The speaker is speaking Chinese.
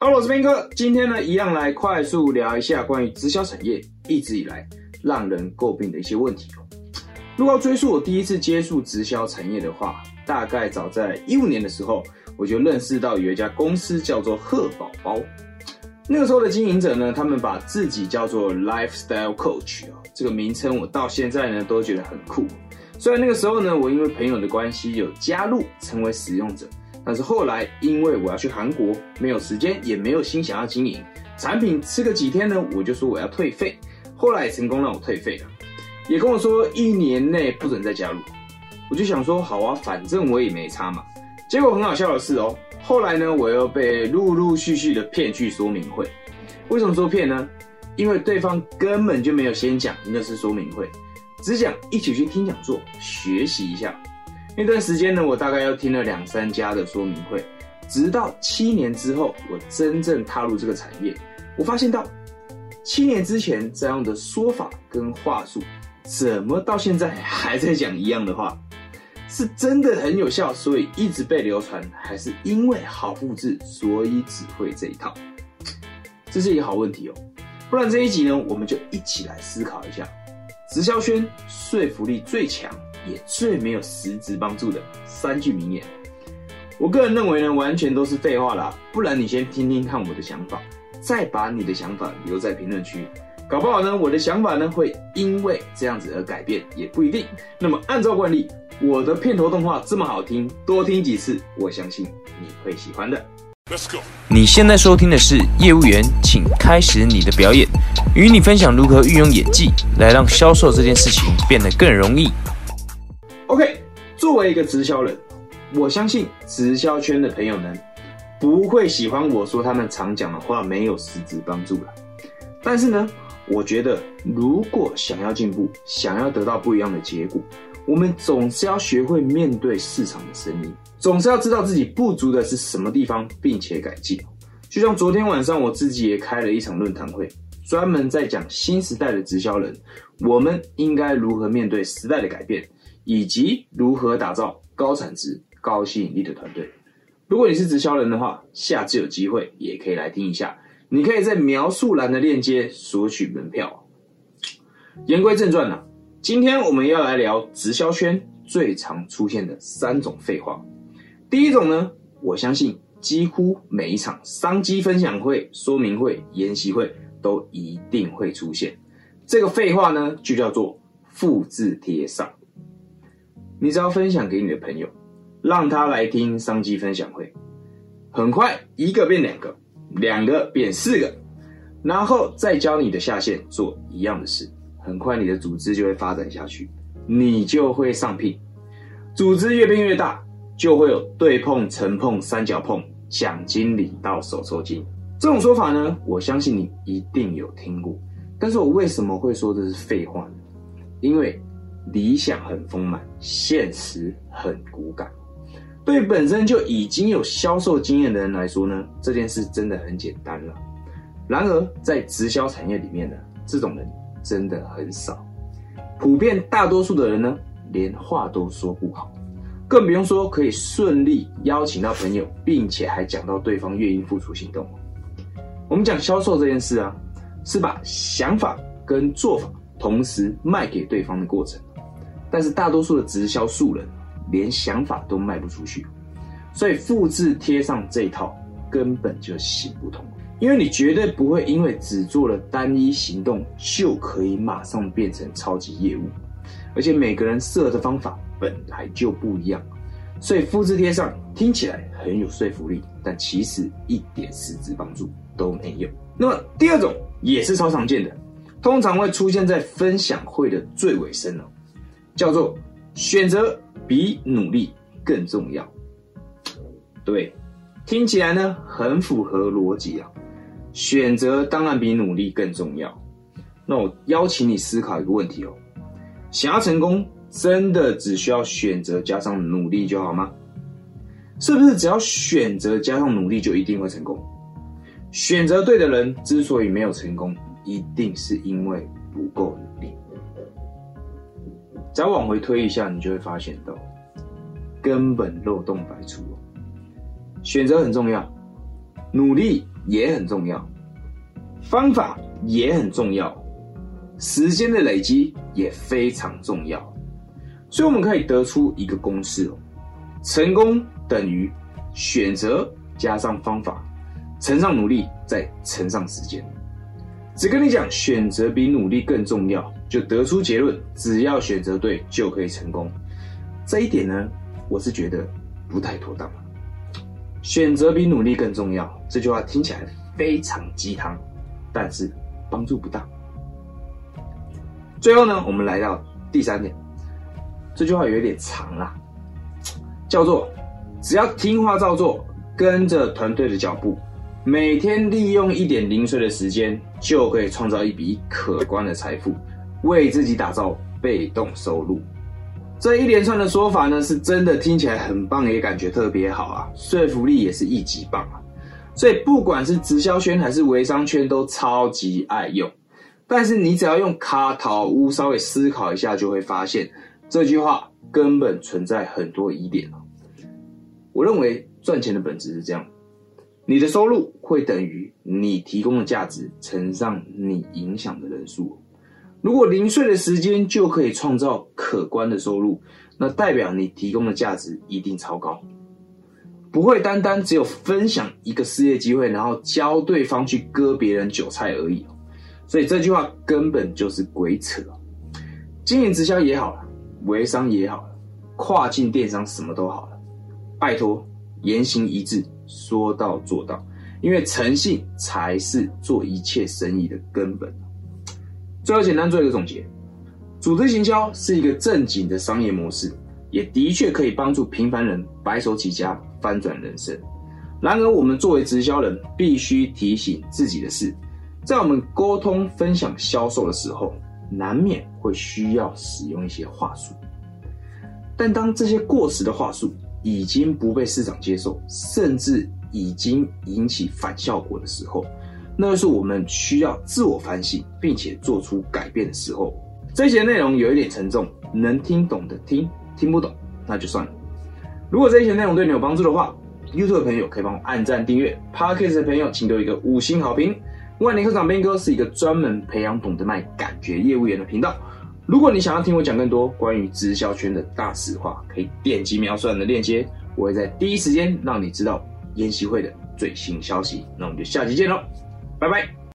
好我是斌哥，今天呢，一样来快速聊一下关于直销产业一直以来让人诟病的一些问题。如果要追溯我第一次接触直销产业的话，大概早在一五年的时候，我就认识到有一家公司叫做贺宝宝。那个时候的经营者呢，他们把自己叫做 Lifestyle Coach 哦，这个名称我到现在呢都觉得很酷。虽然那个时候呢，我因为朋友的关系有加入成为使用者，但是后来因为我要去韩国，没有时间也没有心想要经营产品，吃个几天呢，我就说我要退费。后来成功让我退费了，也跟我说一年内不准再加入。我就想说好啊，反正我也没差嘛。结果很好笑的是哦，后来呢，我又被陆陆续续的骗去说明会。为什么说骗呢？因为对方根本就没有先讲那是说明会。只讲一起去听讲座学习一下，那段时间呢，我大概要听了两三家的说明会，直到七年之后，我真正踏入这个产业，我发现到七年之前这样的说法跟话术，怎么到现在还在讲一样的话？是真的很有效，所以一直被流传，还是因为好复制，所以只会这一套？这是一个好问题哦。不然这一集呢，我们就一起来思考一下。直销圈说服力最强，也最没有实质帮助的三句名言，我个人认为呢，完全都是废话啦。不然你先听听看我的想法，再把你的想法留在评论区，搞不好呢，我的想法呢会因为这样子而改变，也不一定。那么按照惯例，我的片头动画这么好听，多听几次，我相信你会喜欢的。Let's go。你现在收听的是业务员，请开始你的表演，与你分享如何运用演技来让销售这件事情变得更容易。OK，作为一个直销人，我相信直销圈的朋友们不会喜欢我说他们常讲的话没有实质帮助了。但是呢，我觉得如果想要进步，想要得到不一样的结果，我们总是要学会面对市场的声音。总是要知道自己不足的是什么地方，并且改进。就像昨天晚上我自己也开了一场论坛会，专门在讲新时代的直销人，我们应该如何面对时代的改变，以及如何打造高产值、高吸引力的团队。如果你是直销人的话，下次有机会也可以来听一下。你可以在描述栏的链接索取门票。言归正传呢，今天我们要来聊直销圈最常出现的三种废话。第一种呢，我相信几乎每一场商机分享会、说明会、研习会都一定会出现。这个废话呢，就叫做复制贴上。你只要分享给你的朋友，让他来听商机分享会，很快一个变两个，两个变四个，然后再教你的下线做一样的事，很快你的组织就会发展下去，你就会上聘，组织越变越大。就会有对碰、成碰、三角碰，奖金领到手抽筋。这种说法呢，我相信你一定有听过。但是我为什么会说这是废话呢？因为理想很丰满，现实很骨感。对本身就已经有销售经验的人来说呢，这件事真的很简单了。然而在直销产业里面呢，这种人真的很少。普遍大多数的人呢，连话都说不好。更不用说可以顺利邀请到朋友，并且还讲到对方愿意付出行动。我们讲销售这件事啊，是把想法跟做法同时卖给对方的过程。但是大多数的直销素人连想法都卖不出去，所以复制贴上这一套根本就行不通。因为你绝对不会因为只做了单一行动就可以马上变成超级业务，而且每个人设的方法。本来就不一样，所以复制贴上听起来很有说服力，但其实一点实质帮助都没有。那么第二种也是超常见的，通常会出现在分享会的最尾声哦，叫做选择比努力更重要。对，听起来呢很符合逻辑啊，选择当然比努力更重要。那我邀请你思考一个问题哦，想要成功。真的只需要选择加上努力就好吗？是不是只要选择加上努力就一定会成功？选择对的人之所以没有成功，一定是因为不够努力。再往回推一下，你就会发现到根本漏洞百出哦。选择很重要，努力也很重要，方法也很重要，时间的累积也非常重要。所以我们可以得出一个公式哦：成功等于选择加上方法，乘上努力再乘上时间。只跟你讲，选择比努力更重要，就得出结论：只要选择对，就可以成功。这一点呢，我是觉得不太妥当。选择比努力更重要，这句话听起来非常鸡汤，但是帮助不大。最后呢，我们来到第三点，这句话有点长啊，叫做只要听话照做，跟着团队的脚步，每天利用一点零碎的时间，就可以创造一笔可观的财富，为自己打造被动收入。这一连串的说法呢，是真的听起来很棒，也感觉特别好啊，说服力也是一级棒啊。所以不管是直销圈还是微商圈，都超级爱用。但是你只要用卡陶屋稍微思考一下，就会发现这句话根本存在很多疑点我认为赚钱的本质是这样：你的收入会等于你提供的价值乘上你影响的人数。如果零碎的时间就可以创造可观的收入，那代表你提供的价值一定超高，不会单单只有分享一个事业机会，然后教对方去割别人韭菜而已。所以这句话根本就是鬼扯。经营直销也好了，微商也好了，跨境电商什么都好了，拜托言行一致，说到做到，因为诚信才是做一切生意的根本。最后，简单做一个总结：组织行销是一个正经的商业模式，也的确可以帮助平凡人白手起家、翻转人生。然而，我们作为直销人，必须提醒自己的是，在我们沟通、分享、销售的时候，难免会需要使用一些话术。但当这些过时的话术已经不被市场接受，甚至已经引起反效果的时候，那就是我们需要自我反省，并且做出改变的时候。这些内容有一点沉重，能听懂的听，听不懂那就算了。如果这些内容对你有帮助的话，YouTube 的朋友可以帮我按赞订阅，Podcast 的朋友请给我一个五星好评。万年科长斌哥是一个专门培养懂得卖感觉业务员的频道。如果你想要听我讲更多关于直销圈的大实话，可以点击描述栏的链接，我会在第一时间让你知道研习会的最新消息。那我们就下期见喽！拜拜。